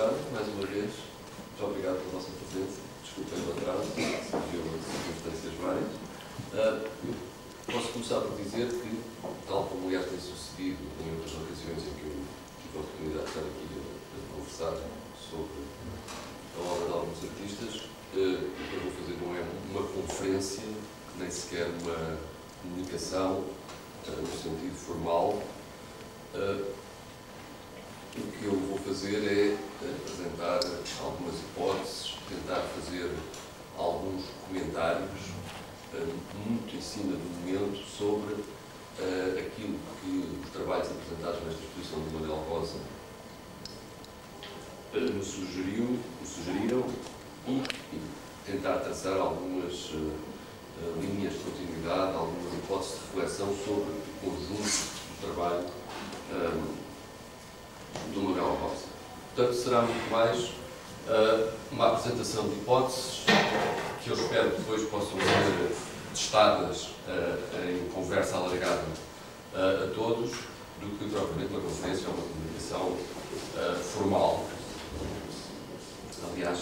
tarde, mais uma vez. Muito obrigado pela vossa presença. Desculpem o atraso, surgiu circunstâncias várias. Uh, posso começar por dizer que, tal como aliás tem sucedido em outras ocasiões em que eu tive a oportunidade de estar aqui a, a conversar sobre a obra de alguns artistas, uh, eu vou fazer não é uma conferência, nem sequer uma comunicação uh, no sentido formal. Uh, o que eu vou fazer é apresentar algumas hipóteses, tentar fazer alguns comentários, eh, muito em cima do momento, sobre uh, aquilo que os trabalhos apresentados nesta exposição do Manuel Rosa uh, me, sugeriu, me sugeriram e, tentar traçar algumas linhas de continuidade, algumas hipóteses de reflexão sobre o conjunto do trabalho do Manuel Rosa. Portanto, será muito mais uh, uma apresentação de hipóteses que eu espero que depois possam ser testadas uh, em conversa alargada uh, a todos, do que propriamente uma conferência ou uma comunicação formal. Aliás,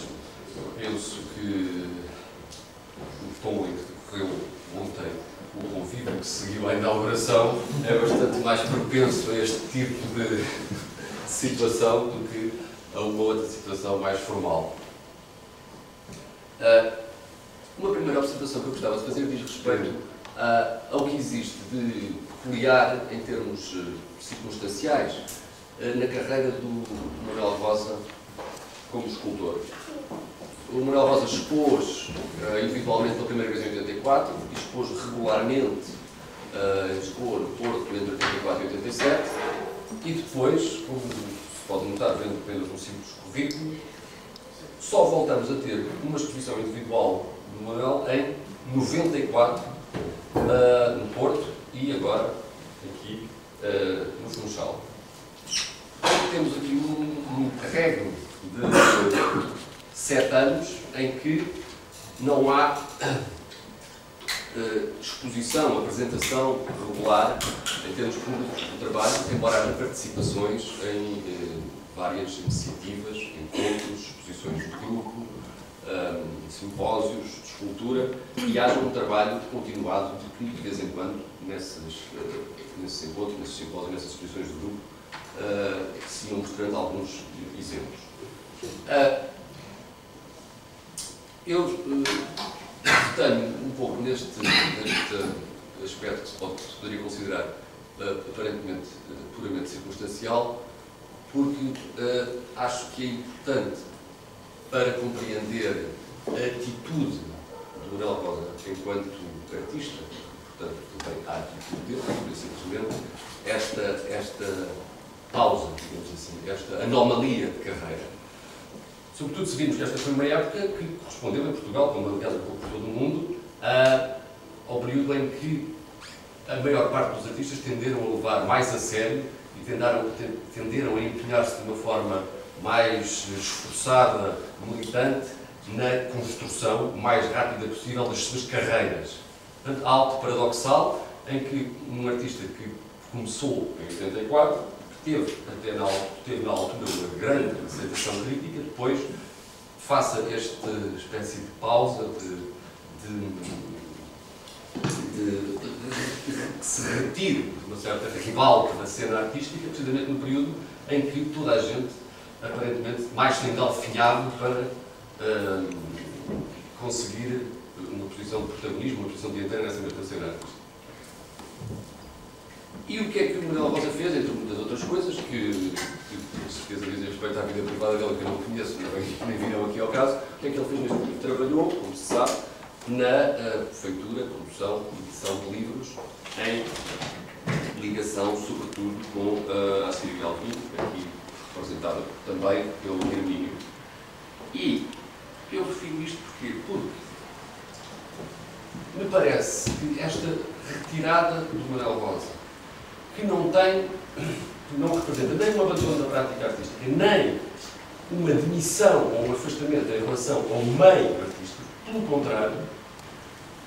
penso que o tom em que decorreu ontem o convívio que seguiu à inauguração é bastante mais propenso a este tipo de situação do que a uma outra situação mais formal. Uh, uma primeira observação que eu gostava de fazer diz respeito uh, ao que existe de peculiar em termos uh, circunstanciais na carreira do Manuel Rosa como escultor. O Manuel Rosa expôs individualmente pela primeira vez em 84 e expôs regularmente em Lisboa, no Porto, entre 84 e 87 e depois, como se pode notar vendo apenas um simples currículo, só voltamos a ter uma exposição individual do Manuel em 94 uh, no Porto e agora aqui uh, no Funchal. Temos aqui um, um carrego de sete anos em que não há uh, exposição, apresentação regular em termos públicos do trabalho, embora haja participações em uh, várias iniciativas, encontros, exposições de grupo, um, eh, simpósios de escultura e haja um trabalho continuado de de vez em quando, nesses, uh, nesses encontros, nesses simpósios, nessas exposições de grupo, se iam mostrando alguns exemplos. Eu tenho um pouco neste, neste aspecto que se, pode, poderia considerar uh, aparentemente uh, puramente circunstancial, porque uh, acho que é importante para compreender a atitude do Manuel Rosa enquanto artista, portanto, também a atitude dele, simplesmente, esta, esta pausa, digamos assim, esta anomalia de carreira Sobretudo se vimos que esta foi uma época que correspondeu em Portugal, como aliás um pouco por todo o mundo, a, ao período em que a maior parte dos artistas tenderam a levar mais a sério e tenderam, a empenhar-se de uma forma mais esforçada, militante, na construção mais rápida possível das suas carreiras. Portanto, algo paradoxal em que um artista que começou em 84 teve, até na, teve na altura uma grande aceitação crítica, depois faça esta espécie de pausa, de, de, de, que se retire de uma certa ribalta da cena artística, precisamente no período em que toda a gente, aparentemente, mais se engalfinhava para uh, conseguir uma posição de protagonismo, uma posição dianteira nessa mesma cena artística. E o que é que o Manuel Rosa fez, entre muitas outras coisas, que, que com certeza dizem respeito à vida privada dele, que eu não conheço, nem, viram aqui ao caso, o que é que ele fez neste livro? Trabalhou, como se sabe, na uh, feitura, produção, edição de livros, em ligação, sobretudo, com uh, a Síria Alvim, aqui representada também pelo Hermínio. E eu refiro isto porque, porque me parece que esta retirada do Manuel Rosa que não tem, que não representa nem um abandono da prática artística, nem uma demissão ou um afastamento em relação ao meio artístico, pelo contrário,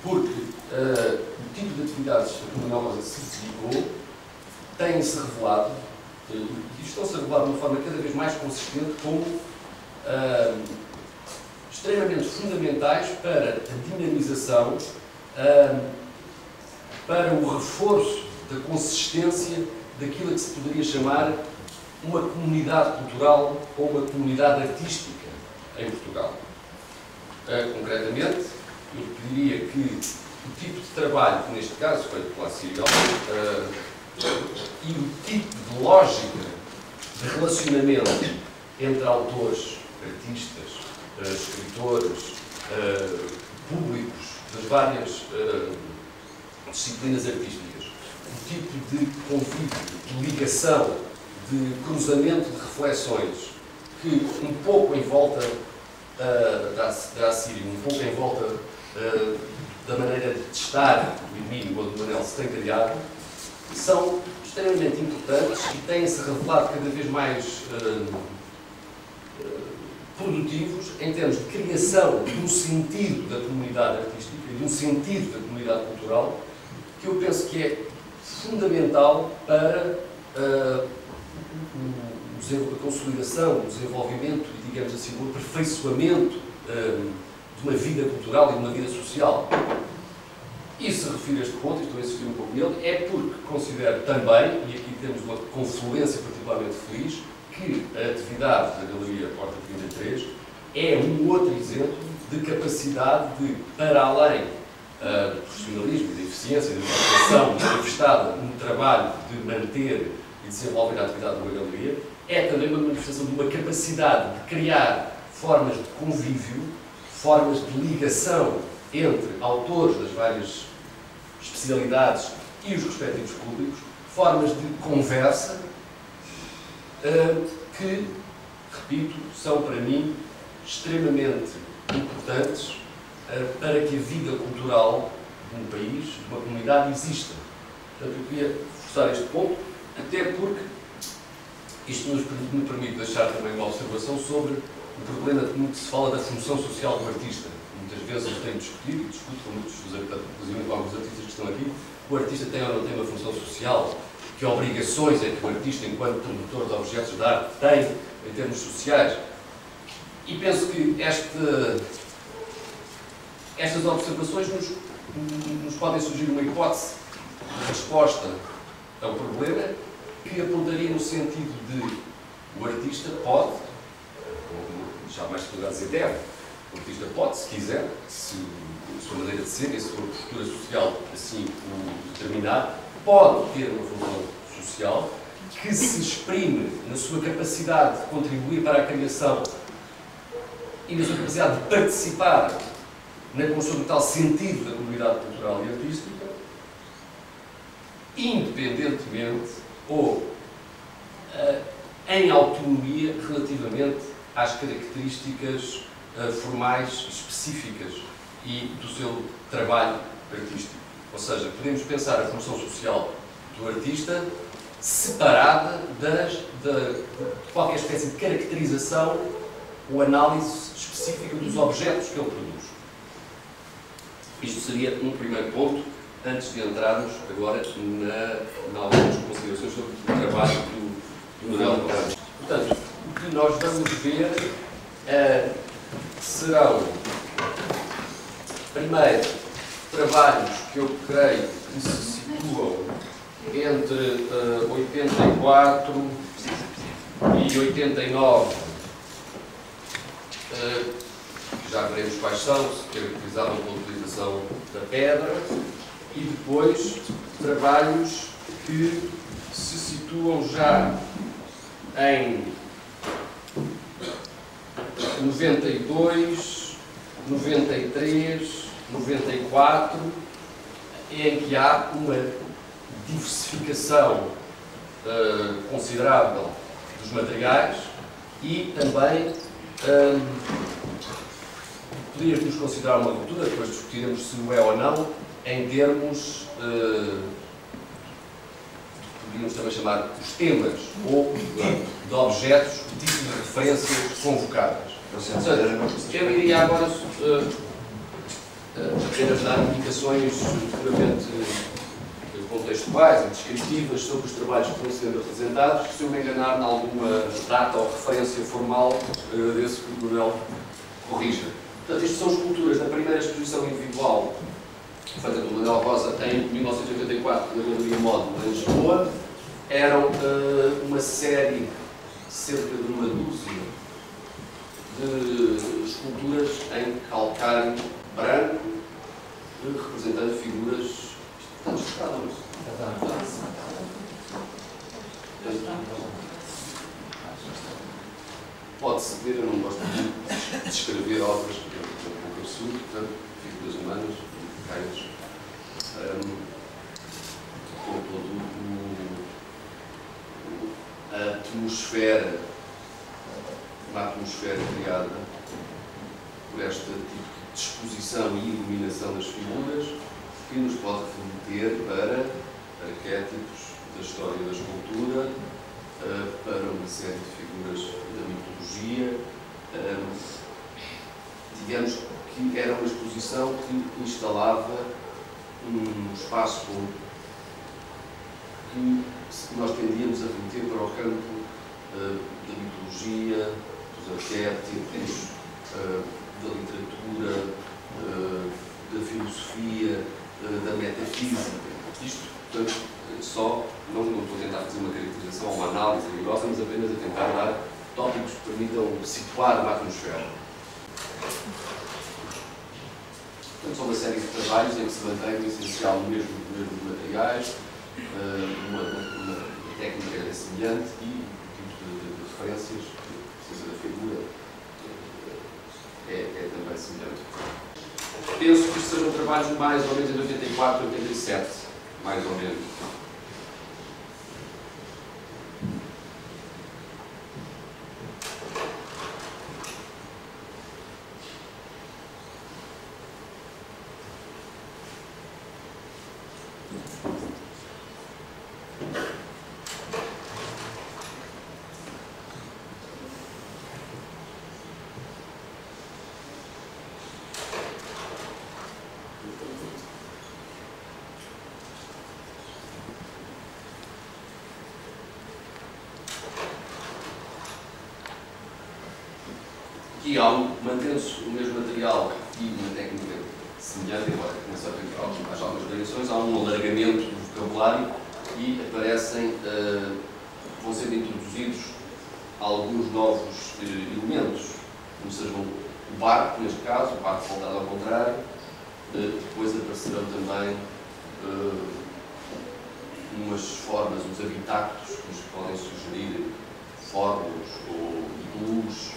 porque uh, o tipo de atividades a que Manuel Rosa se dedicou tem-se revelado, uh, e estão-se a revelar de uma forma cada vez mais consistente como uh, extremamente fundamentais para a dinamização, para o reforço da consistência daquilo que se poderia chamar uma comunidade cultural ou uma comunidade artística em Portugal. Uh, concretamente, eu pediria que o tipo de trabalho, que neste caso feito pela Cirial, uh, e o tipo de lógica de relacionamento entre autores, artistas, uh, escritores, públicos das várias disciplinas artísticas, tipo de convívio, de ligação, de cruzamento de reflexões que um pouco em volta uh, da, da Assíria, um pouco em volta uh, da maneira de estar do Emílio ou do Manel se tem criado, são extremamente importantes e têm-se revelado cada vez mais uh, produtivos em termos de criação de um sentido da comunidade artística e de um sentido da comunidade cultural que eu penso que é fundamental para uh, a consolidação, o desenvolvimento e, digamos assim, o aperfeiçoamento uh, de uma vida cultural e de uma vida social. E se refiro a este ponto, e estou a insistir um pouco nele, é porque considero também, e aqui temos uma confluência particularmente feliz, que a atividade da Galeria Porta 33 é um outro exemplo de capacidade de, para além uh, profissionalismo, da eficiência, da educação manifestada no trabalho de manter e desenvolver a atividade de uma galeria, é também uma manifestação de uma capacidade de criar formas de convívio, formas de ligação entre autores das várias especialidades e os respectivos públicos, formas de conversa uh, que, repito, são para mim extremamente importantes para que a vida cultural de um país, de uma comunidade, exista. Portanto, eu queria forçar este ponto, até porque isto nos, me permite deixar também uma observação sobre o problema de muito se fala da função social do artista. Muitas vezes tenho discutido e discuto com muitos, inclusive com alguns artistas que estão aqui, o artista tem ou não tem uma função social, que obrigações é que o artista, enquanto produtor de objetos de arte, tem em termos sociais. E penso que este, estas observações nos, nos podem surgir uma hipótese de resposta ao problema que apontaria no sentido de o artista pode, ou jamais se poderá dizer deve, o artista pode, se quiser, se a sua maneira de ser e a sua postura social assim o determinar, pode ter uma função social que se exprime na sua capacidade de contribuir para a criação e na sua capacidade de participar na construção do tal sentido da comunidade cultural e artística, independentemente ou uh, em autonomia relativamente às características uh, formais específicas e do seu trabalho artístico. Ou seja, podemos pensar a função social do artista separada das, de, de qualquer espécie de caracterização ou análise específica dos objetos que ele produz. Isto seria um primeiro ponto antes de entrarmos agora na, na algumas considerações sobre o trabalho do, do Manuel Costa. Portanto, o que nós vamos ver uh, serão, primeiro, trabalhos que eu creio que se situam entre uh, 84 e 89, uh, já veremos quais são, se caracterizavam pela utilização da pedra, e depois trabalhos que se situam já em 92, 93, 94, em que há uma diversificação uh, considerável dos materiais e também um, podíamos considerar uma ruptura, depois discutiremos se o é ou não, em termos, podíamos também chamar os temas ou de objetos, o tipo de referências convocadas. Portanto, eu iria agora uh, apenas dar indicações puramente contextuais e descritivas sobre os trabalhos que estão sendo apresentados, se eu me enganar em alguma data ou referência formal uh, desse que o Manuel corrija. Portanto, isto são esculturas da primeira exposição individual feita pelo Manuel Rosa em 1984 na Galeria Módulo em Lisboa. Eram uh, uma série, cerca de uma dúzia, de esculturas em calcário branco, representando figuras Está desfocado isso. Pode-se ver, eu não gosto de descrever obras, porque é um pouco absurdo, portanto, figuras humanas, cães, um, com todo o, a atmosfera, uma atmosfera criada por este tipo de disposição e iluminação das figuras, que nos pode remeter para arquétipos da história da escultura, para uma série de figuras da mitologia. Digamos que era uma exposição que instalava um espaço que nós tendíamos a remeter para o campo da mitologia, dos arquétipos, da literatura, da filosofia, da metafísica. Isto, portanto, só, não, estou a tentar fazer uma caracterização ou uma análise rigorosa, mas apenas a tentar dar tópicos que permitam situar uma atmosfera. Portanto, são uma série de trabalhos em que se mantém o essencial do mesmo, do materiais, eh, uma, uma, técnica semelhante e o tipo de, de, de referências, a precisa da figura, eh, é, é também semelhante penso que sejam trabalhos mais ou menos em 84, 87, mais ou menos. Aqui há um, mantendo-se o mesmo material e uma técnica semelhante, embora com haja algumas variações, há um alargamento do vocabulário e aparecem, uh, vão sendo introduzidos alguns novos uh, elementos, como sejam o barco, neste caso, o barco voltado ao contrário, uh, depois aparecerão também umas formas, uns habitáculos que nos podem sugerir fórmulas ou iglus,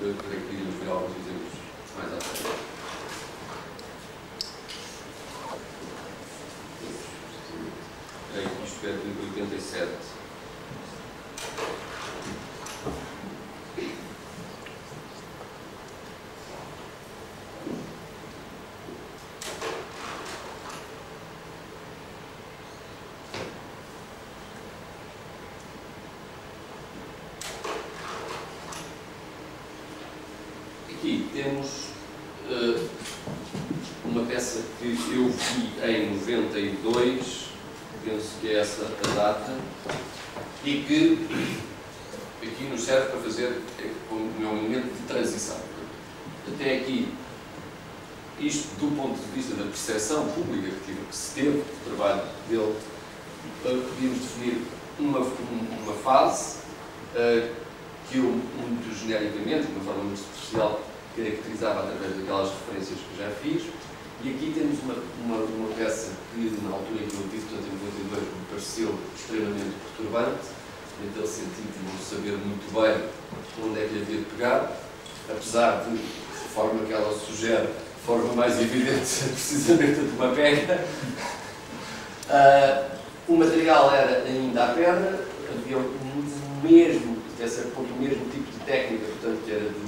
creio que iríamos ver alguns exemplos mais à frente. É de 87. Aqui temos uh, uma peça que eu vi em 92, penso que é essa a data, e que aqui nos serve para fazer como é um momento de transição. Até aqui, isto do ponto de vista da percepção pública que, tive, que se teve do trabalho dele, uh, podíamos definir uma, uma fase uh, que eu, muito genericamente, de uma forma muito superficial, caracterizava através daquelas referências que já fiz. E aqui temos uma, uma, uma peça que, na altura em que eu tive, portanto, em 92, me pareceu extremamente perturbante, naquele sentido de não saber muito bem onde é que havia de pegar, apesar de, de forma que ela sugere, de forma mais evidente, de uma pega. Uh, o material era ainda à perna, havia o mesmo, ponto, o mesmo tipo de técnica, portanto, que era de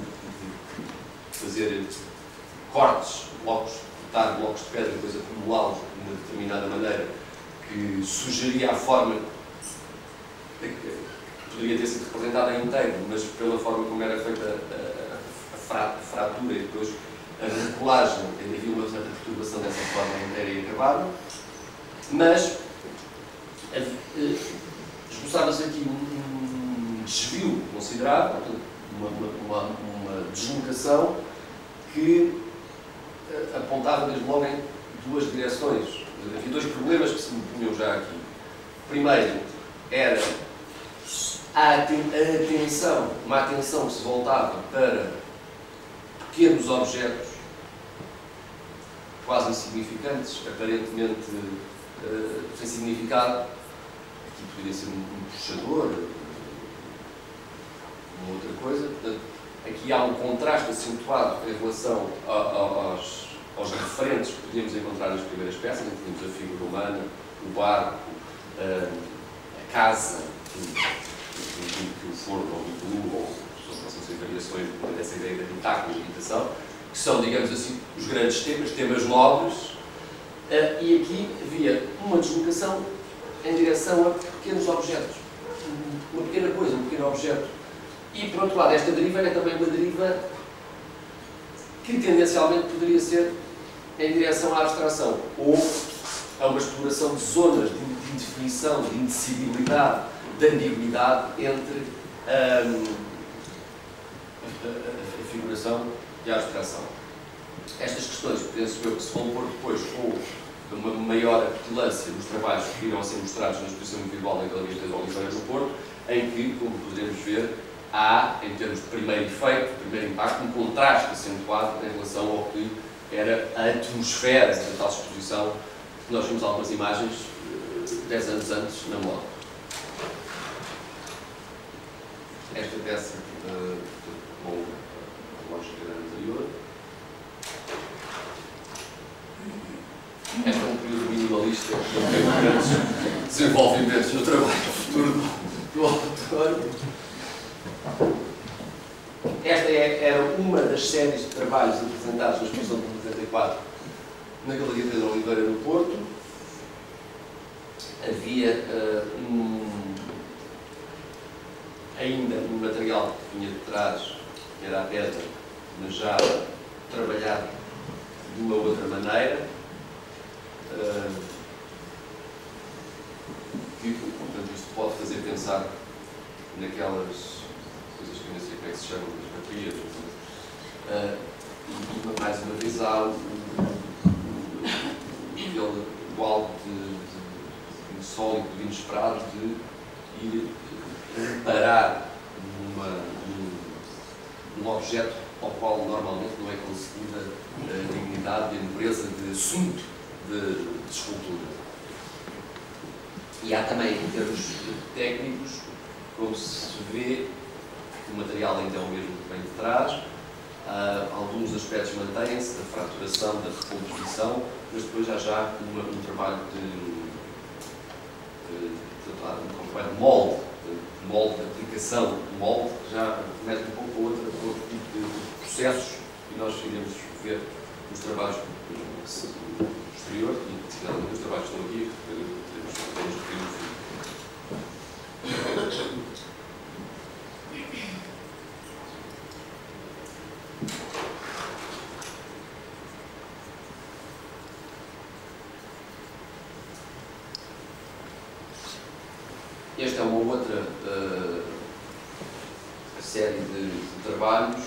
fazer cortes, blocos, cortar blocos de pedra e depois acumulá-los de uma determinada maneira que sugeria a forma que poderia ter sido representada inteiro, mas pela forma como era feita a, a, a fratura e depois a recolagem, havia uma certa perturbação dessa forma inteira e acabada. Mas uh, esboçava-se aqui um, desvio considerável, uma, uma, uma deslocação que uh, apontava desde logo em duas direções. Havia dois problemas que se me punham já aqui. Primeiro, era a atenção, uma atenção que se voltava para pequenos objetos quase insignificantes, aparentemente uh, sem significado. Aqui poderia ser um, um puxador, uma outra coisa. Portanto, aqui há um contraste acentuado em relação a, a, aos, aos referentes que podíamos encontrar nas primeiras peças, em a figura humana, o barco, uh, a casa, o forno ou o iglu, ou possam ser variações dessa ideia de habitáculo e habitação, que são, digamos assim, os grandes temas, temas nobres, uh, e aqui havia uma deslocação em direção a pequenos objetos. Uma pequena coisa, um pequeno objeto. E, por outro lado, esta deriva é também uma deriva que tendencialmente poderia ser em direção à abstração, ou a uma exploração de zonas de indefinição, de indecidibilidade, de ambiguidade entre um, a, a, a, figuração e a abstração. Estas questões, penso eu, que se vão pôr depois com uma maior acutilância nos trabalhos que irão ser mostrados na exposição individual na Galeria das Oliveiras no Porto, em que, como poderemos ver, há, em termos de primeiro efeito, de primeiro impacto, um contraste acentuado em relação ao que era a atmosfera da tal exposição, que nós vimos algumas imagens 10 anos antes na moda. Esta peça uh, com a lógica anterior. Este é um tem grandes desenvolvimentos no trabalho futuro do, auditório. Esta é, era uma das séries de trabalhos apresentados na exposição de 94 na Galeria Pedro Oliveira no Porto havia uh, um, ainda um material que vinha de trás, que era a pedra, mas já trabalhado de uma outra maneira. Uh, que, portanto, isto pode fazer pensar naquelas coisas que eu não sei como é que se chamam, as baterias. Uh, e, mais uma vez, há o, o, algo de sólido, inesperado, de ir reparar numa, num, num objeto ao qual normalmente não é concedida a dignidade a nobreza de assunto de, de escultura. E há também, em termos técnicos, como se vê, o material ainda é o mesmo que vem de trás, uh, alguns aspectos mantêm-se, da fraturação, da recomposição, mas depois já já uma, um trabalho de um completo molde, molde de aplicação, molde, já remete um pouco a outro, outro tipo de processos e nós iremos ver nos trabalhos posterior e, os trabalhos que estão aqui, Esta é uma outra uh, série de, de, trabalhos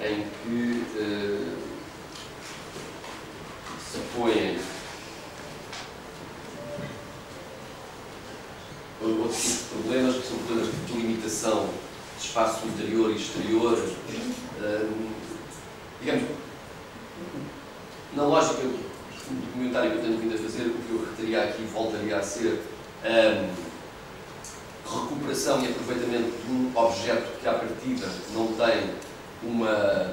em que uh, se põem outros tipos de problemas, que são problemas de limitação de espaço interior e exterior. Uh, digamos, na lógica do documentário que eu tenho vindo a fazer, o que eu reteria aqui voltaria a ser um, recuperação e aproveitamento de um objeto que, à partida, não tem uma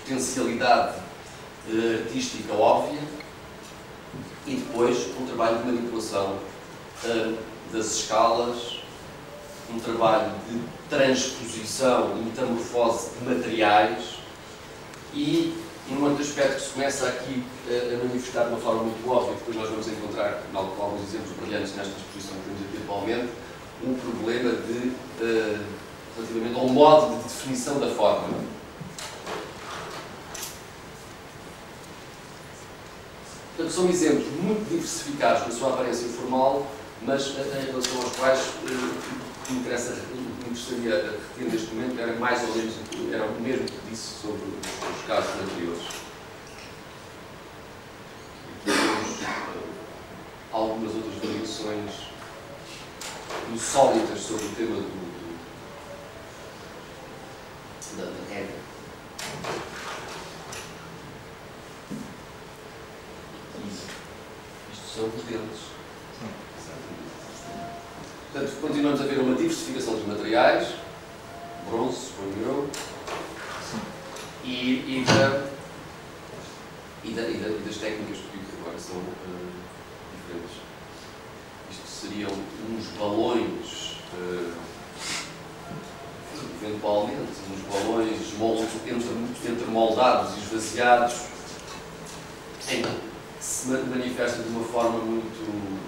potencialidade uh, artística óbvia, e depois um trabalho de manipulação uh, das escalas, um trabalho de transposição e metamorfose de materiais e um outro aspecto que se começa aqui uh, a manifestar de uma forma muito óbvia, depois nós vamos encontrar alguns exemplos brilhantes nesta exposição que temos aqui atualmente, um problema de, uh, relativamente ao modo de definição da forma. Portanto, são exemplos muito diversificados na sua aparência formal, mas em relação aos quais que me interessa, me interessaria reter neste momento era mais ou menos era o mesmo que disse sobre os casos anteriores. algumas outras variações insólitas sobre o tema do da, da regra. Isto são os dentes. Portanto, continuamos a ver uma diversificação dos materiais, bronze, suponho eu, e, e, da, e, da, e, da, e das técnicas que agora são uh, diferentes. Isto seriam uns balões, uh, eventualmente, uns balões entre, entre moldados e esvaziados, em que se manifesta de uma forma muito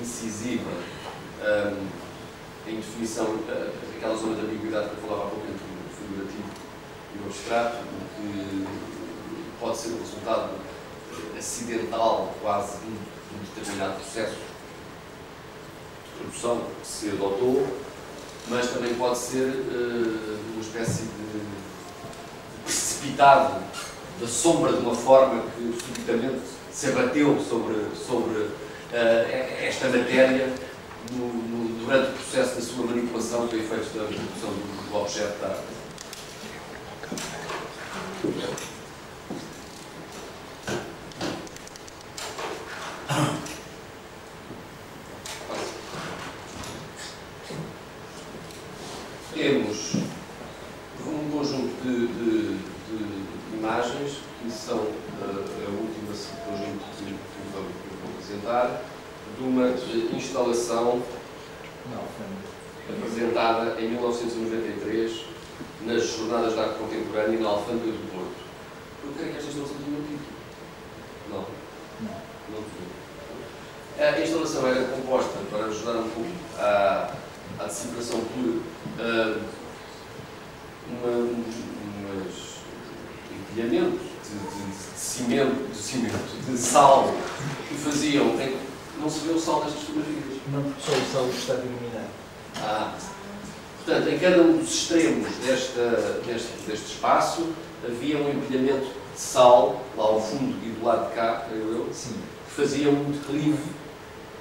incisiva um, em definição, uh, aquela zona de ambiguidade que eu falava há pouco entre o figurativo e o abstrato, o que pode ser o resultado acidental quase de um determinado processo de produção que se adotou, mas também pode ser uh, uma espécie de precipitado sombra de uma forma que subitamente se abateu sobre, sobre uh, esta matéria no, no, durante o processo da sua manipulação para efeitos da produção do, do objeto da arte. Temos um conjunto de, de, de imagens que são uh, a última conjunto que, que vou, vou apresentar de uma instalação apresentada em 1993 nas Jornadas de Arte Contemporânea na Alfândega do Porto. Eu creio que esta instalação tinha um título. Não. Não. Não tinha. A instalação era composta, para ajudar um pouco à, à decifração por uh, uma, umas empilhamentos de, cimento, de cimento, de sal que faziam em não se vê o sol destas fotografias. Não, porque só o sol está iluminado. Ah. Portanto, em cada um dos extremos desta, deste, deste espaço havia um empilhamento de sal, lá ao fundo e do lado de cá, creio eu, Sim. que fazia um declive.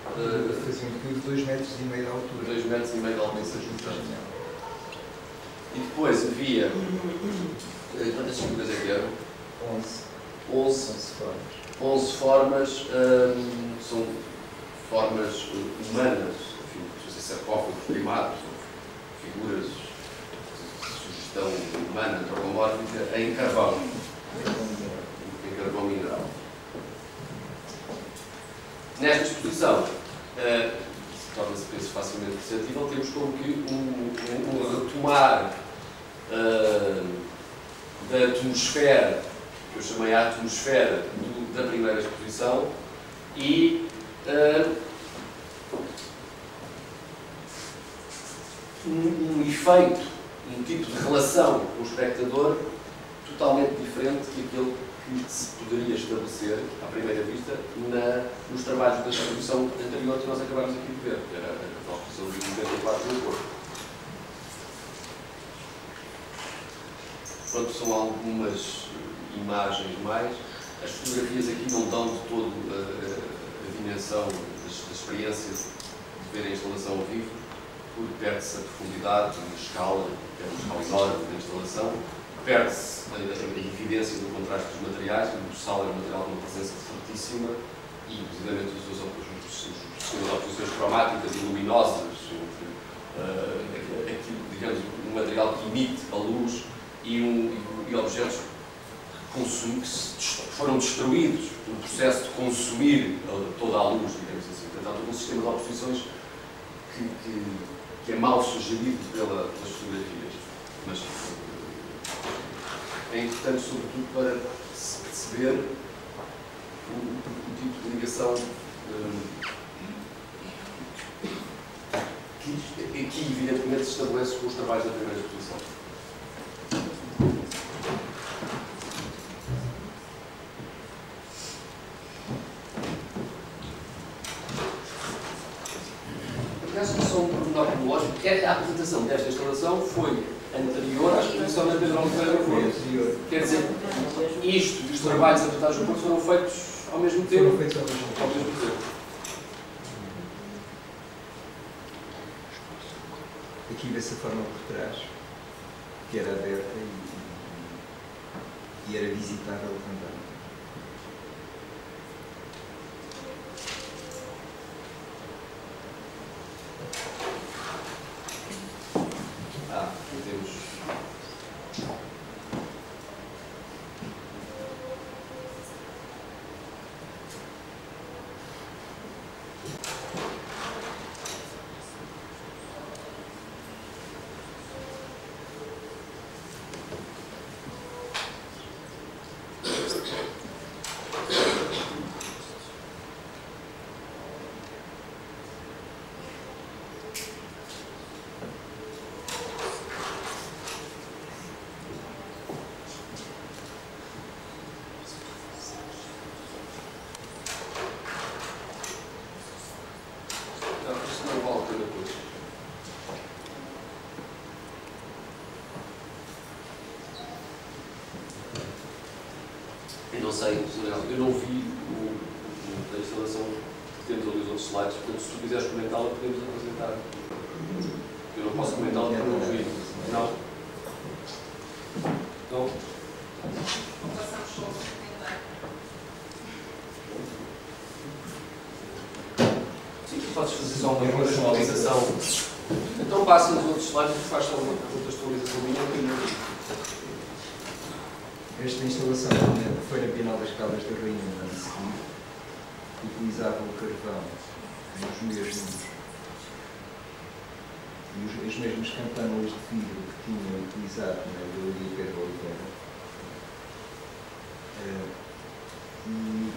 Uh, fazia um declive de 2 metros e meio de altura. 2 metros e meio de altura. E depois havia. Eh, quantas figuras é que eram? 11. 11, 11 formas. 11 formas. Hum, são formas humanas, enfim, sarcófagos primados, figuras de sugestão humana, antropomórfica, em carvão, em carvão mineral. Nesta exposição, uh, torna-se penso facilmente perceptível, temos como que um, um, um retomar uh, da atmosfera, que eu chamei a atmosfera do, da primeira exposição, e uh, um, um, efeito, um tipo de relação com o espectador totalmente diferente daquele que se poderia estabelecer, à primeira vista, na, nos trabalhos da exposição anterior que nós acabámos aqui de ver, que era a exposição de 94 do Porto. Pronto, são algumas imagens mais. As fotografias aqui não dão de todo uh, dimensão da experiência de ver a instalação ao vivo, porque perde-se a profundidade, a escala, é uma escala da instalação, perde-se a, a, evidência do contraste dos materiais, o sal é um material com uma presença fortíssima, e inclusivamente os, os, as oposições cromáticas e luminosas, entre uh, aquilo, digamos, um material que emite a luz e, um, e, e objetos que foram destruídos no processo de consumir toda a luz, digamos assim. Portanto, há um sistema de oposições que, que, que é mal sugerido pela, pelas fotografias. Mas é importante, sobretudo, para se perceber o, o, tipo de ligação um, que, que, evidentemente, se estabelece com os trabalhos da primeira exposição. Utilização desta instalação foi anterior à exposição da Pedro Oliveira anterior. Quer dizer, isto e os trabalhos apresentados no Porto foram feitos ao mesmo tempo. Foram feitos ao mesmo Ao tempo. mesmo tempo. Aqui vê-se a forma por trás, que era aberta e, e era visitável também. Ah, aqui temos. Não, isto não vale a pena depois. Eu não sei, eu não vi o, o, a instalação que temos ali os outros slides, portanto, se tu quiseres comentá-la, podemos apresentar. Eu não posso comentá-la porque não vi. Não? Não? Sim, tu podes fazer só uma contextualização. Então passa nos outros slides e faz só uma contextualização minha que eu não Esta instalação das Caldas da Rainha no ano seguinte. Utilizava o carvão nos mesmos e as mesmas campanas de vidro que tinham utilizado na Galeria Pedro Oliveira. Eh, e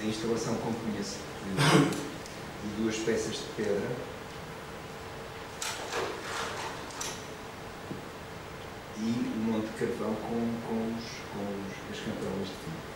a instalação compunha-se de, de duas peças de pedra e um monte de carvão com, com, os, com os, as campanas de vidro.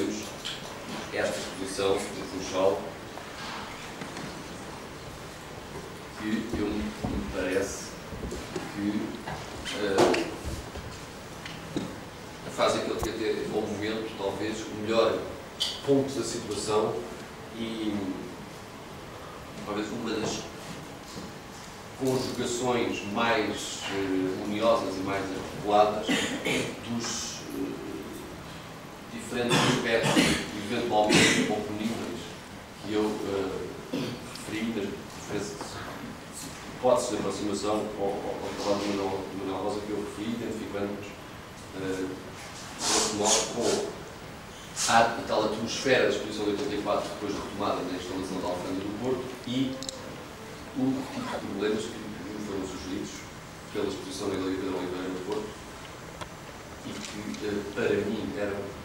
Temos esta exposição de Funchal, que eu, me parece que eh, faz aquele que até ao momento, talvez, o melhor ponto da situação e talvez uma das conjugações mais eh, harmoniosas e mais articuladas dos eh, diferentes aspectos, eventualmente oponíveis, que eu eh, referi nas diferentes hipóteses de aproximação ao, trabalho do Manuel, Rosa que eu referi, identificando-nos eh, desse modo com a tal atmosfera da exposição de 84, depois retomada na instalação da Alfândega do Porto, e o tipo de problemas que foram sugeridos pela exposição Galeria Pedro Oliveira no Porto e que, eh, para mim, eram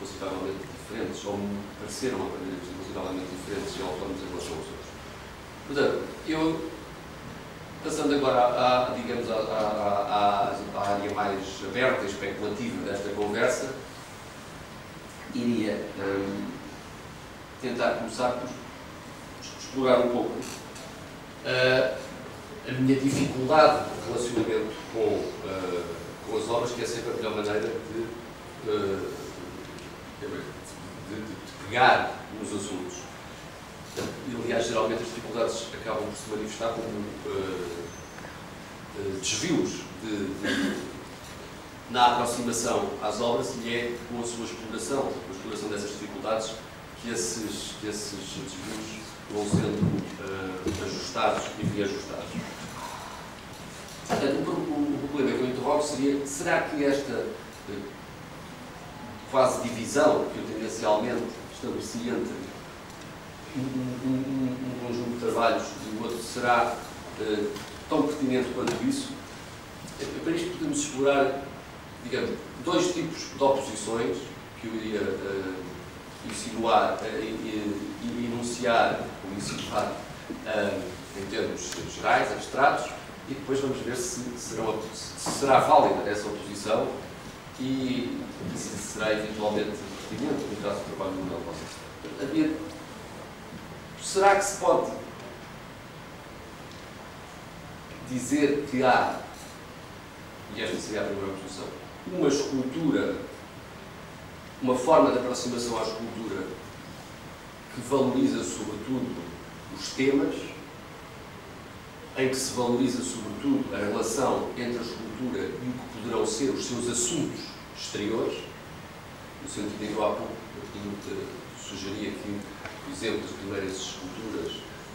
consideravelmente diferentes, ou me pareceram aparentemente consideravelmente diferentes Portanto, eu, passando agora, à, digamos, à, à, à, área mais aberta e especulativa desta conversa, iria hum, tentar começar por explorar um pouco uh, a minha dificuldade de relacionamento com, uh, com as obras, que é sempre a melhor maneira de, uh, de, de, pegar nos assuntos. E, aliás, geralmente as dificuldades acabam por se manifestar como uh, uh, desvios de, de, na aproximação às obras e é com a sua exploração, com a exploração dessas dificuldades, que esses, que esses desvios vão sendo uh, ajustados e reajustados. Portanto, o, o, o, problema que eu interrogo seria, será que esta quase divisão que eu tendencialmente estabeleci entre um, um, um, conjunto de trabalhos e o outro será uh, tão pertinente quanto isso. Para isto podemos explorar, digamos, dois tipos de oposições que eu iria uh, insinuar e, enunciar ou insinuar em termos gerais, abstratos, e depois vamos ver se, serão, se será válida essa oposição e, e se será eventualmente pertinente no caso do trabalho do modelo Havia será que se pode dizer que há, e esta seria a primeira posição, uma escultura, uma forma de aproximação à escultura que valoriza sobretudo os temas, em que se valoriza sobretudo a relação entre a escultura e o que poderão ser os seus assuntos exteriores, no sentido em que há pouco eu sugeria que por exemplo, as primeiras esculturas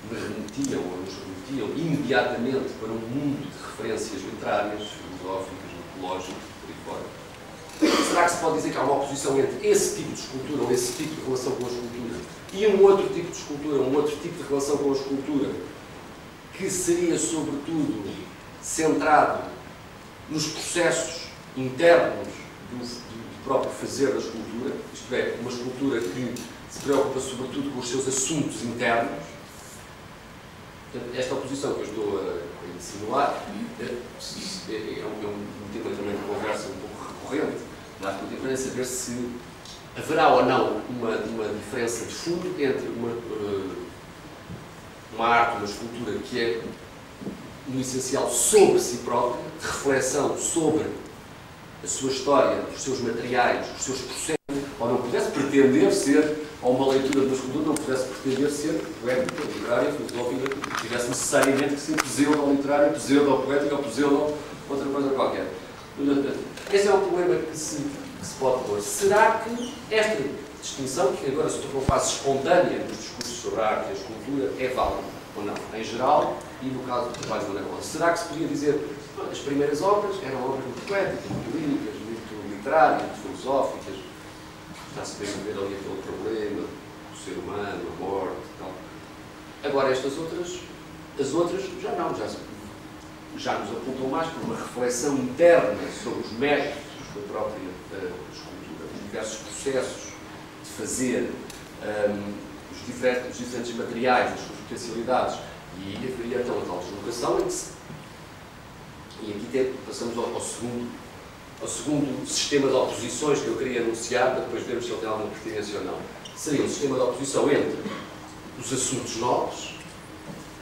me remetiam ou nos remetiam imediatamente para um mundo de referências literárias, filosóficas, mitológicas, por aí fora. Será que se pode dizer que há uma oposição entre esse tipo de escultura ou esse tipo de relação com a escultura e um outro tipo de escultura, um outro tipo de relação com a escultura, que seria, sobretudo, centrado nos processos internos do, do próprio fazer da escultura, isto é, uma escultura que se preocupa sobretudo com os seus assuntos internos. Esta oposição que eu estou a insinuar é, é, é, um, é um tema também de conversa um pouco recorrente na arte contemporânea, saber se haverá ou não uma, uma diferença de fundo entre uma, eh, uma arte, uma escultura que é, no essencial, sobre si própria, de reflexão sobre a sua história, os seus materiais, os seus processos, ou não pudesse pretender ser ou uma leitura de uma escultura não pudesse pretender ser poética, literária, filosófica, tivesse necessariamente que ser pseudo-literária, pseudo-poética ou pseudo outra coisa qualquer. Esse é um problema que se, que se pode pôr. Será que esta distinção, que agora se tornou quase espontânea nos discursos sobre a arte e a escultura, é válida ou não? Em geral, e no caso do trabalho do Ana Será que se podia dizer as primeiras obras eram obras muito poéticas, muito líricas, muito literárias, muito filosóficas, está-se bem a ver ali aquele problema do ser humano, a morte e tal. Agora estas outras, as outras já não, já, já nos apontam mais para uma reflexão interna sobre os méritos da própria uh, escultura, os diversos processos de fazer, um, os, diferentes, os diferentes materiais, as suas potencialidades. E haveria então a tal deslocação em que se, e aqui passamos ao, ao segundo o segundo sistema de oposições que eu queria anunciar, para depois vermos se ele tem alguma pertinência ou não. Seria um sistema de oposição entre os assuntos novos,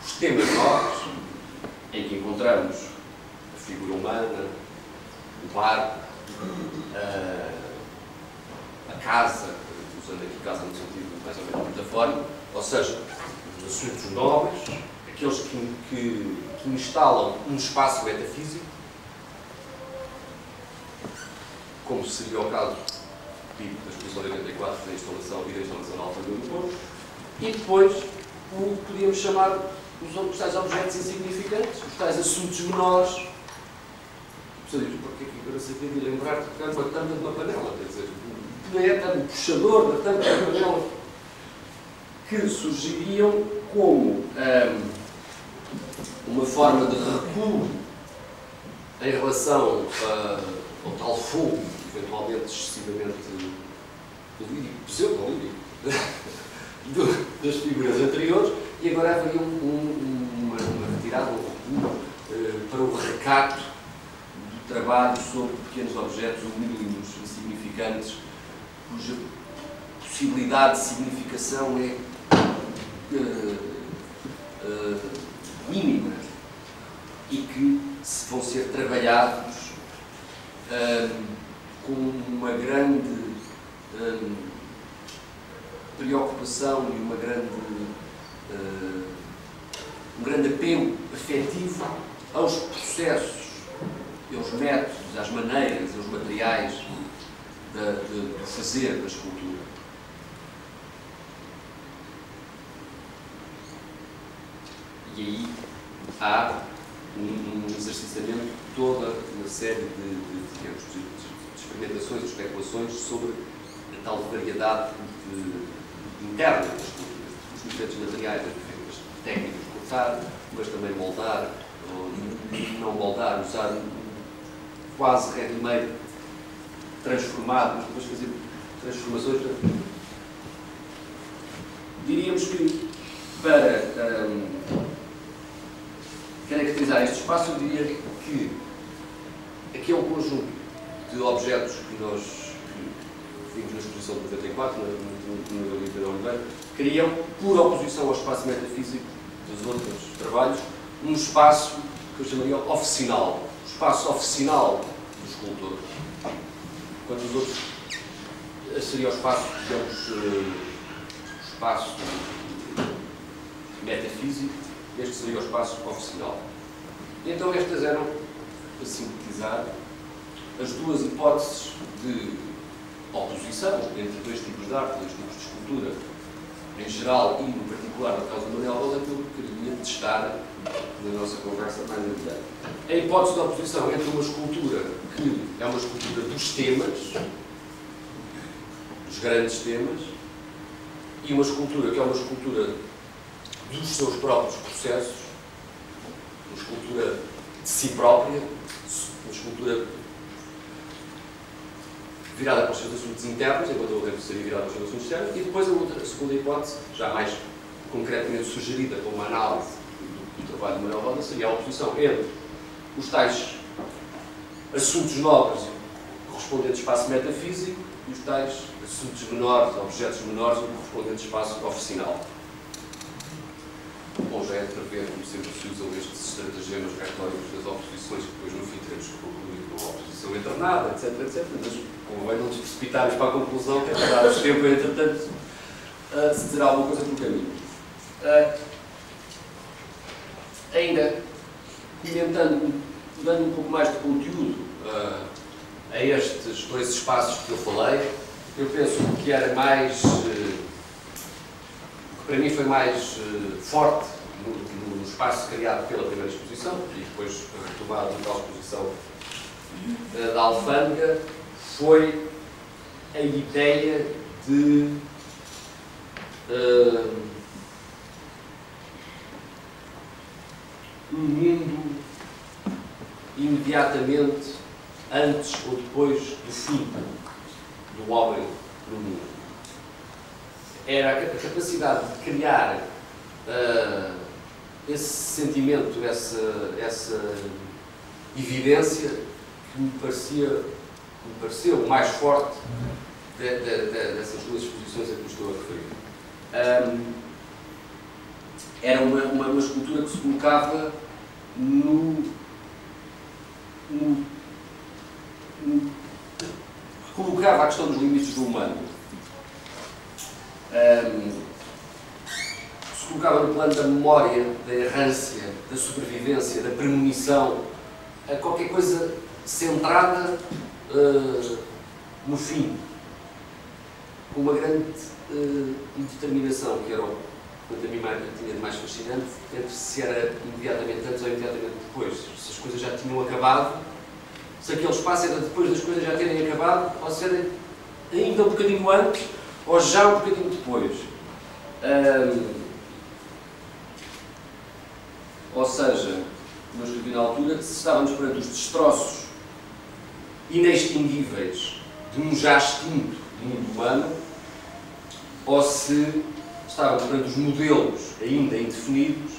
os temas novos, em que encontramos a figura humana, o barco, a, a casa, usando aqui casa no sentido mais ou menos metafórico, ou seja, os assuntos nobres, aqueles que, que, que instalam um espaço metafísico, como seria o caso tipo da exposição de 84 da instalação e da instalação na altura do Porto, e depois o que podíamos chamar os, os tais objetos insignificantes, os tais assuntos menores. Porque que é agora se tem de lembrar que uma tampa de uma panela? Quer dizer, não é tanto puxador da tampa de uma panela que surgiriam como hum, uma forma de recuo em relação uh, ao tal fogo eventualmente excessivamente lírico, pseudo-lírico, das figuras anteriores, e agora haveria um, um, virado para o recato do trabalho sobre pequenos objetos mínimos, insignificantes, cuja possibilidade de significação é uh, uh, mínima e que vão ser trabalhados um, com uma grande um, preocupação e uma grande, uh, um grande apelo afetivo aos processos, aos métodos, às maneiras, aos materiais de, de fazer a escultura. E aí há um, um de toda uma série de, de, de, de experimentações e especulações sobre a tal variedade de, interna das esculturas, os diferentes materiais, as diferentes técnicas de cortar, mas também moldar, ou não moldar, usar quase ready-made transformado, mas depois fazer transformações. Diríamos que para um, caracterizar este espaço, eu diria que aqui é um conjunto de objetos que nós que vimos na exposição de 94, no, livro da Oliveira, criam, por oposição ao espaço metafísico dos outros trabalhos, um espaço que eu chamaria oficinal, o espaço oficinal do escultor. Quando os outros seria o espaço, digamos, uh, espaço metafísico, este seria o espaço oficial. E então estas eram, para sintetizar, as duas hipóteses de oposição entre dois tipos de arte, dois tipos de escultura, em geral e no particular no caso do Manuel Rosa, que eu queria testar na nossa conversa mais adiante. A hipótese de oposição entre uma escultura que é uma escultura dos temas, dos grandes temas, e uma escultura que é uma escultura dos seus próprios processos, escultura de si própria, uma escultura virada para os seus assuntos internos, enquanto o resto seria virada para os seus assuntos externos, e depois a outra, a segunda hipótese, já mais concretamente sugerida como uma análise do, do trabalho de Manuel Roda, seria a oposição entre os tais assuntos nobres correspondentes ao espaço metafísico e os tais assuntos menores, objetos menores, correspondentes ao espaço oficinal ou já é prever, como sempre se usam estes estratagemas retóricos das oposições, que depois no fim teremos que concluir a oposição internada, etc, etc. Mas convém não nos precipitarmos para a conclusão, que é para dar tempo, entretanto, uh, se dizer alguma coisa pelo caminho. Uh, ainda comentando, dando um pouco mais de conteúdo uh, a estes dois espaços que eu falei, eu penso que era mais para mim foi mais uh, forte no, no, espaço criado pela primeira exposição e depois retomado na exposição uh, da Alfândega, foi a ideia de uh, um mundo imediatamente antes ou depois do fim do homem no mundo era a capacidade de criar uh, esse sentimento, essa, essa evidência que me parecia me pareceu mais forte de, de, de, dessas duas exposições a que me estou a referir. Um, era uma, uma, uma, escultura que se colocava no, no, no colocava a questão dos limites do humano um, se colocava no plano da memória, da errância, da sobrevivência, da premonição, a qualquer coisa centrada uh, no fim, com uma grande uh, indeterminação, que era o quanto a mim tinha de mais fascinante, entre se era imediatamente antes ou imediatamente depois. Se as coisas já tinham acabado, se aquele espaço era depois das coisas já terem acabado, ou se era ainda um bocadinho antes, ou já um bocadinho depois. Um, ou seja, escrevi na altura, se estávamos perante os destroços inextinguíveis de um já extinto mundo humano, ou se estávamos perante os modelos ainda indefinidos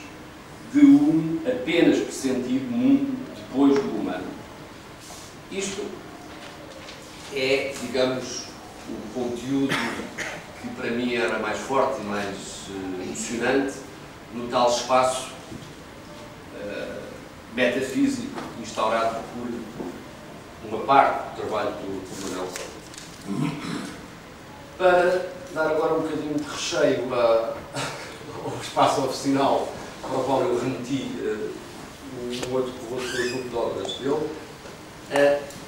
de um apenas pressentido mundo depois do humano. Isto é, digamos, o conteúdo que para mim era mais forte e mais uh, emocionante no tal espaço uh, metafísico instaurado por uma parte do trabalho do, do Manuel. Para dar agora um bocadinho de recheio a, ao espaço oficinal para o qual eu remeti uh, um outro, outro grupo de obras dele,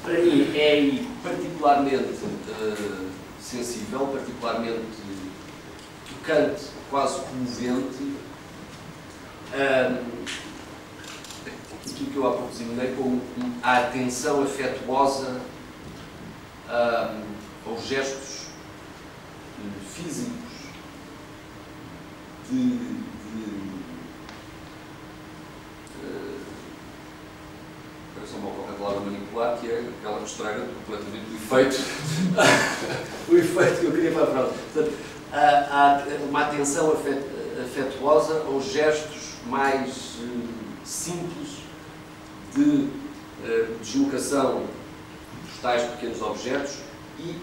para mim é particularmente uh, sensível, particularmente tocante, quase comovente, um, aquilo que eu há pouco designei como a atenção afetuosa um, aos gestos físicos de, de uh, parece uma qualquer palavra manipular, que é aquela que estraga completamente o efeito, o efeito que eu queria para a. Portanto, há, uma atenção afetuosa aos gestos mais uh, simples de uh, deslocação dos tais pequenos objetos e,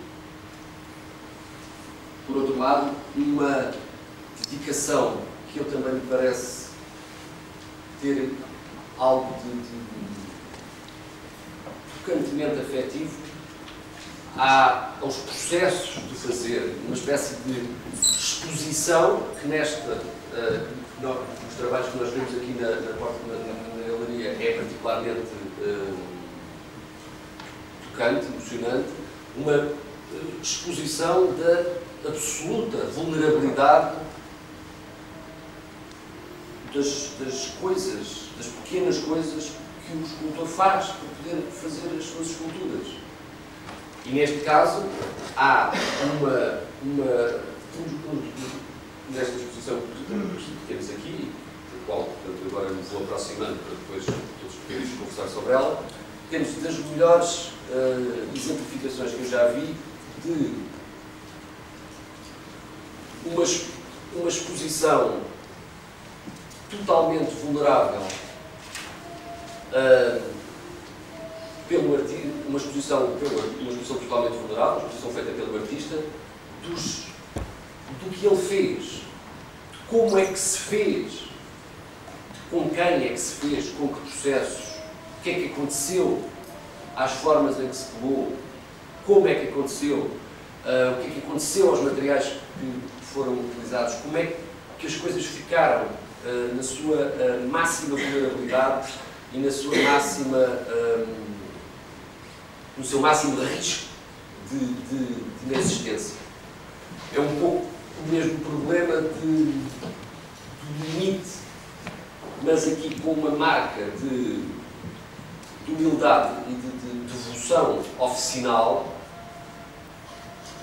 por outro lado, uma dedicação que eu também me parece ter algo de, de tocantemente afetivo há aos processos de fazer, uma espécie de exposição que nesta, uh, no, nos trabalhos que nós vemos aqui na, na, na, na galeria é particularmente uh, tocante, emocionante, uma exposição da absoluta vulnerabilidade das, das coisas, das pequenas coisas que o escultor faz para poder fazer as suas esculturas. E neste caso, há uma, uma nesta exposição que temos aqui, do qual portanto, agora me vou aproximando para depois todos podermos conversar sobre ela, temos das melhores uh, exemplificações que eu já vi de uma, uma exposição totalmente vulnerável uh, pelo artista, uma exposição, uma exposição totalmente vulnerável, uma exposição feita pelo artista, dos, do que ele fez, como é que se fez, com quem é que se fez, com que processos, o que é que aconteceu, às formas em que se pegou, como é que aconteceu, uh, o que é que aconteceu aos materiais que foram utilizados, como é que as coisas ficaram uh, na sua uh, máxima vulnerabilidade e na sua máxima, um, no seu máximo risco de, de, de inexistência. É um pouco o mesmo problema de, do limite, mas aqui com uma marca de, de humildade e de, de devoção oficinal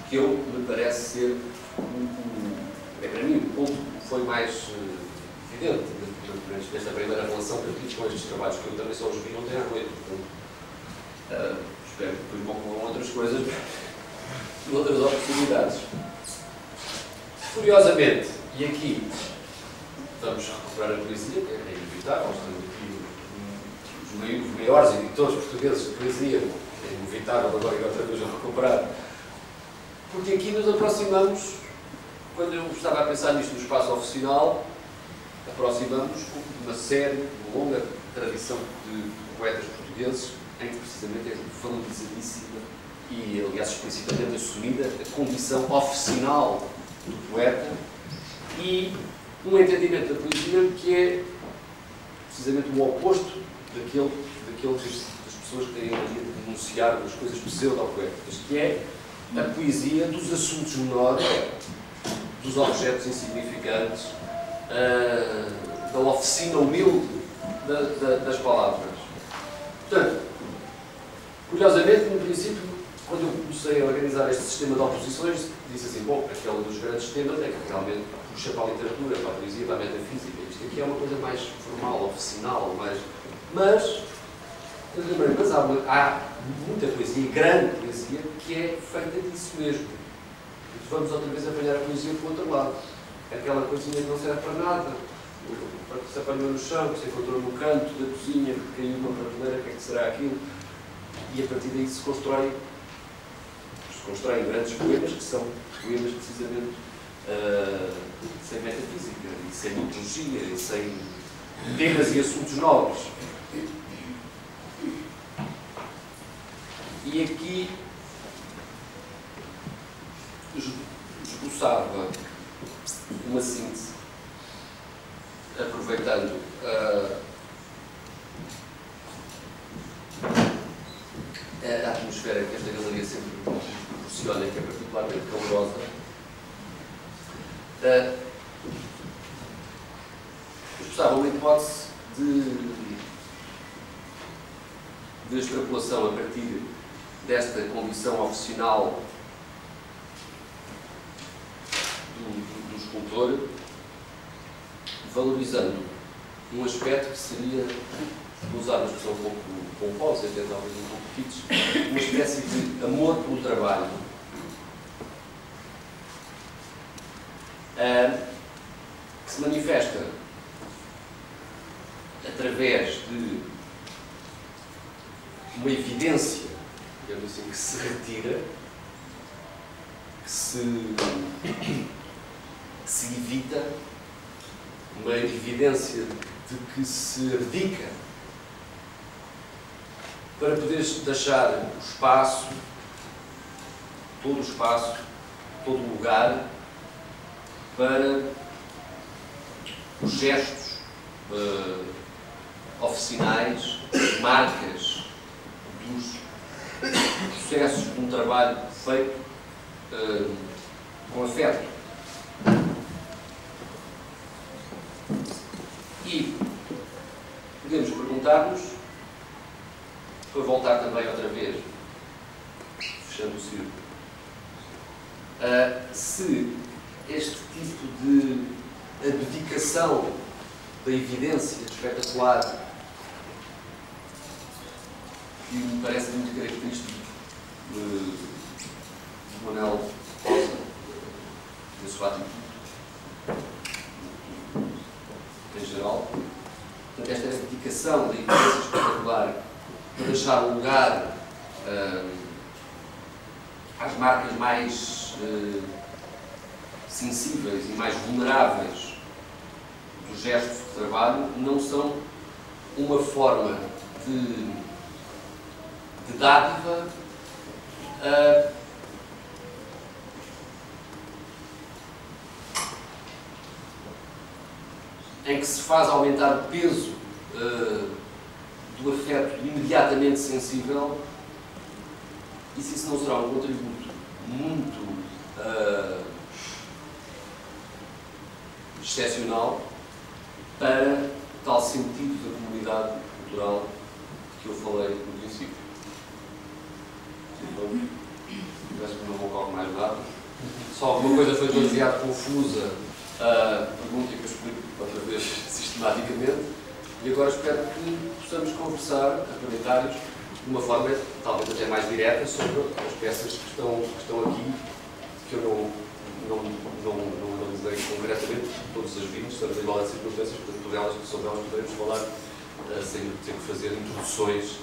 que eu me parece ser, é para mim, o ponto que foi mais evidente nesta primeira relação tive com estes trabalhos, que eu também só os vi ontem à noite. Uh, espero que depois ocorram outras coisas, outras oportunidades. Curiosamente, e aqui vamos recuperar a poesia, que é inevitável, estamos aqui os maiores editores portugueses de poesia, é inevitável agora e outra vez a recuperar, porque aqui nos aproximamos, quando eu estava a pensar nisto no espaço oficial, aproximamos de uma série, uma longa tradição de poetas portugueses em que precisamente é valorizadíssima e, aliás, explicitamente assumida a condição oficinal do poeta. E um entendimento da poesia que é precisamente o oposto daquele, daquele das pessoas que têm a mania de denunciar as coisas pseudo-poéticas, que é a poesia dos assuntos menores, dos objetos insignificantes, uh, da oficina humilde da, da, das palavras. Portanto, curiosamente, no princípio, quando eu comecei a organizar este sistema de oposições, disse assim, bom, aquele dos grandes temas é que realmente puxa para a literatura, para a poesia, para a metafísica. Isto aqui é uma coisa mais formal, oficinal, mais... Mas, mas há, uma, há muita poesia, grande poesia, que é feita disso mesmo. Vamos outra vez apanhar a poesia para o outro lado aquela coisinha que não serve para nada, se apanhou no chão, que se encontrou no canto da cozinha, que caiu uma prateleira, o que é que será aquilo? E a partir daí se constrói, se constroem grandes poemas, que são poemas precisamente uh, sem metafísica, e sem mitologia, e sem temas e assuntos novos. E aqui esboçava síntese, aproveitando uh, a atmosfera que esta galeria sempre proporciona, que é particularmente calorosa. Uh, esboçava uma hipótese de, de extrapolação a partir desta condição oficinal do, do escultor, valorizando um aspecto que seria, vou usar uma expressão um pouco talvez um pouco uma espécie de amor pelo trabalho. Uh, que se manifesta através de uma evidência, digamos assim, que se retira, que se se evita uma evidência de que se dedica para poder deixar o espaço, todo o espaço, todo o lugar para os gestos uh, oficinais, marcas dos processos de um trabalho feito uh, com afeto. E podemos perguntar-nos, para voltar também outra vez, fechando o círculo, uh, se este tipo de abdicação da evidência espetacular que me parece muito característico de, de Manuel Rosa, da sua atitude em geral. Portanto, esta dedicação da evidência espetacular para deixar lugar uh, às marcas mais uh, sensíveis e mais vulneráveis do gesto de trabalho não são uma forma de, de dádiva uh, em que se faz aumentar o peso do afeto imediatamente sensível, e se isso não será um contributo muito uh, excepcional para tal sentido da comunidade cultural que eu falei no princípio. Então, parece que não ocorre mais nada. Só alguma coisa foi demasiado confusa a pergunta que eu explico outra vez sistematicamente e agora espero que possamos conversar, aproveitar de uma forma talvez até mais direta sobre as peças que estão, que estão aqui, que eu não, não, não, não analisei concretamente, todas as vimos, estamos em igualdade de circunstâncias, portanto, sobre elas, sobre elas poderemos falar uh, sem ter que fazer introduções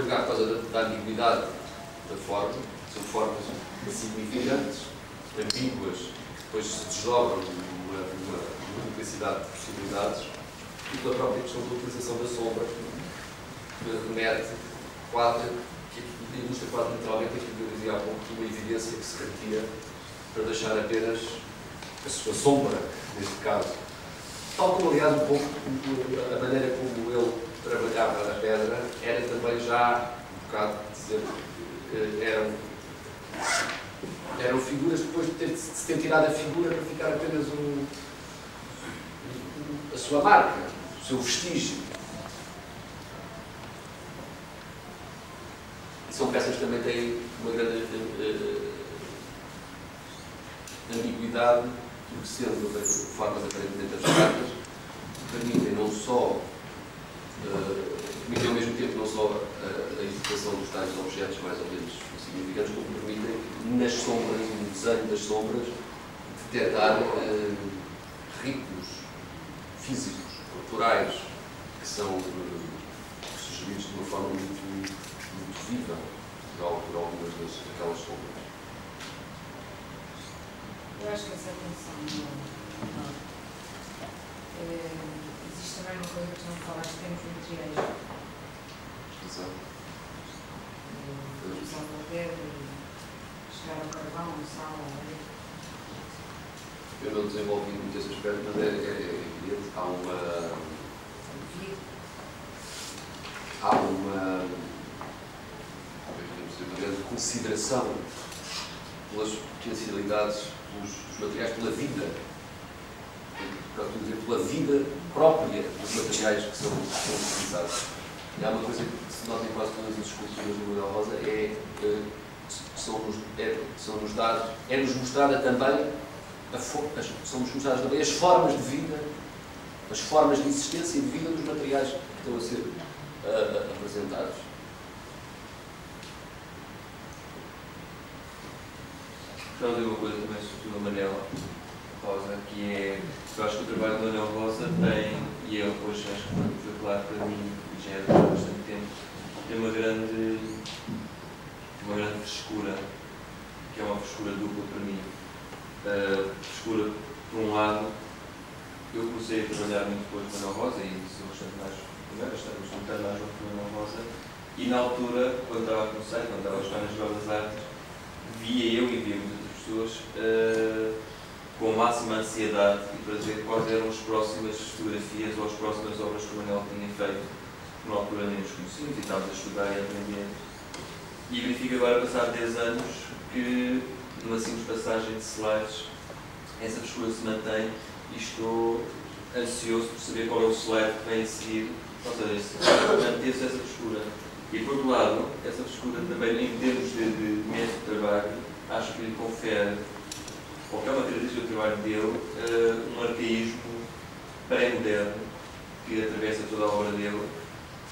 primeiro lugar, por causa da, da ambiguidade da forma, são formas insignificantes, ambíguas, que depois se desdobram numa, numa multiplicidade de possibilidades, e pela própria questão da utilização da sombra, que remete quase, que ilustra quase literalmente aquilo que eu dizia há pouco, uma evidência que se retira para deixar apenas a sua sombra, neste caso. Tal como, aliás, um pouco a maneira como ele trabalhava a pedra era também já, um bocado dizer, que eram, eram figuras depois de ter, de se ter tirado a figura para ficar apenas um, a sua marca, o seu vestígio. São peças que também têm uma grande eh, ambiguidade, porque sendo de formas aparentemente abstratas, permitem não só, permitem ao mesmo tempo não só a, a identificação dos tais objetos mais ou menos significantes, como permitem nas sombras, no desenho das sombras, detectar eh, ritmos físicos, corporais, que são eh, sugeridos de uma forma muito, muito viva por al- por algumas das, daquelas sombras. Eu acho que essa atenção não. não. Também uma coisa que não falaste, que tem os materiais. Exato. Usar da pedra, chegar ao carvão, ao sal. Eu não desenvolvi muito esse aspecto, mas é, é, é evidente. Há uma. Há uma. dizer, uma grande consideração pelas potencialidades dos, dos materiais, pela vida. Para dizer, pela vida própria dos materiais que são, que são utilizados. E há uma coisa que se nota em quase todas as esculturas do Manuel Rosa, é eh, são-nos é, são-nos dados, é-nos mostrada também a as, são-nos mostradas também as formas de vida, as formas de existência e de vida dos materiais que estão a ser ah, apresentados. De dizer uma coisa também sobre o Manel Rosa, que é. Eu acho que o trabalho do Manel Rosa tem, e eu hoje acho que foi- claro para mim, e já é há bastante tempo, tem uma grande. uma grande frescura, que é uma frescura dupla para mim. Uh, frescura, por um lado, eu comecei a trabalhar muito depois com o Manuel Rosa e sou bastante mais, primeiro, estava bastante mais junto com o Manuel Rosa, e na altura, quando estava a começar, quando estava a estudar nas das Artes, via eu e via muitas pessoas eh, com a máxima ansiedade e para dizer quais eram as próximas fotografias ou as próximas obras que o Manuel tinha feito. Na altura nem os conhecíamos e estávamos a estudar e a aprender. E verifico agora, passar 10 anos, que numa simples passagem de slides, essa frescura se mantém e estou ansioso por saber qual é o slide que vem a seguir. Ou seja, se manteve-se essa frescura. E por outro lado, essa frescura também, em termos de, de método de trabalho, acho que lhe confere, ou que é uma característica do trabalho dele, eh, um arcaísmo pré-moderno que atravessa toda a obra dele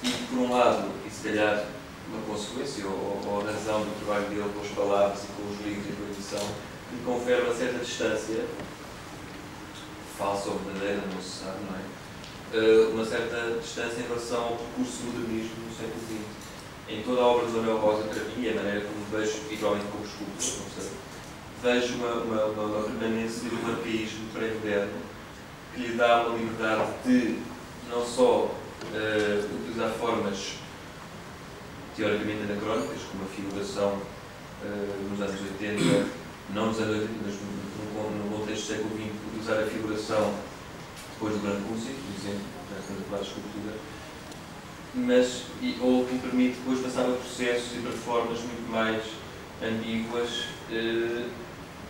e que, por um lado, e se calhar uma consequência ou, ou a razão do trabalho dele com as palavras e com os livros e com a edição, lhe confere uma certa distância, falsa ou verdadeira, não se sabe, não é? Eh, uma certa distância em relação ao percurso modernismo no século XX em toda a obra de Manuel Rosa, para mim, e a maneira como vejo, igualmente como escultor, não sei, vejo uma, uma, uma, de um arcaísmo pré-moderno que lhe dá uma liberdade de não só eh, utilizar formas teoricamente anacrónicas, como a figuração eh, nos anos 80, não nos anos 80, mas no, no, contexto do século XX, utilizar a figuração depois do Grande Cúncio, por exemplo, já estamos a falar de escultura, mas, ou que permite depois passar a processos e para formas muito mais ambíguas, eh,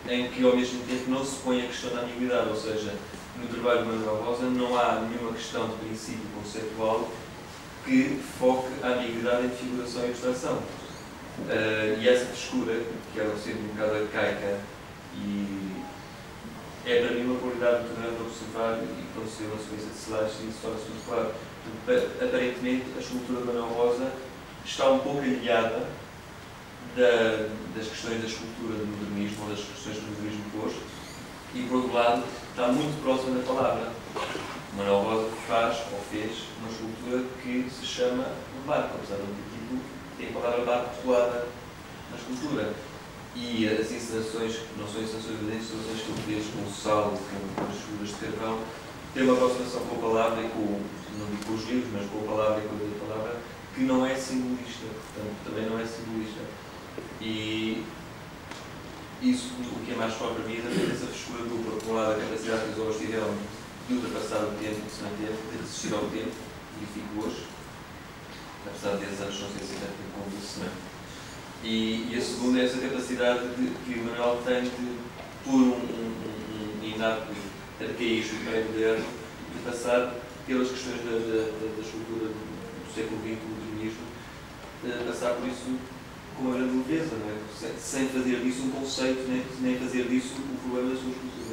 em que ao mesmo tempo não se põe a questão da ambiguidade, ou seja, no trabalho de Manuel Rosa não há nenhuma questão de princípio conceitual que foque a ambiguidade entre figuração e abstração. Uh, e essa frescura, que ela sendo um bocado arcaica e é para mim uma qualidade muito grande observar e quando se vê uma sequência de slides isso torna-se muito claro. Aparentemente a escultura de Manuel Rosa está um pouco aliada da, das questões da escultura do modernismo ou das questões do modernismo posto e por outro lado está muito próxima da palavra. Manuel Rosa faz ou fez uma escultura que se chama barco, apesar ter título, tem a palavra barco tatuada na escultura. E as encenações, não são encenações são encenações que eu fiz com sal, com as figuras de carvão, tem uma aproximação com a palavra e com, não digo com os livros, mas com a palavra e com a palavra, que não é simbolista, portanto, também não é simbolista. E isso, o que é mais forte para é essa fechura dupla, por um lado, a capacidade que os homens tiveram de ultrapassar o tempo, de se manter, de resistir ao tempo, e fico hoje, apesar de 10 anos não ser assim tanto como disse, não e, a segunda é essa capacidade de, que o Manuel tem de, por um, um, um inato arcaísmo pré-moderno, de passar pelas questões da, da, da escultura do século XX, do modernismo, passar por isso uma grande leveza, é? sem fazer disso um conceito, nem, fazer disso o problema da sua escultura.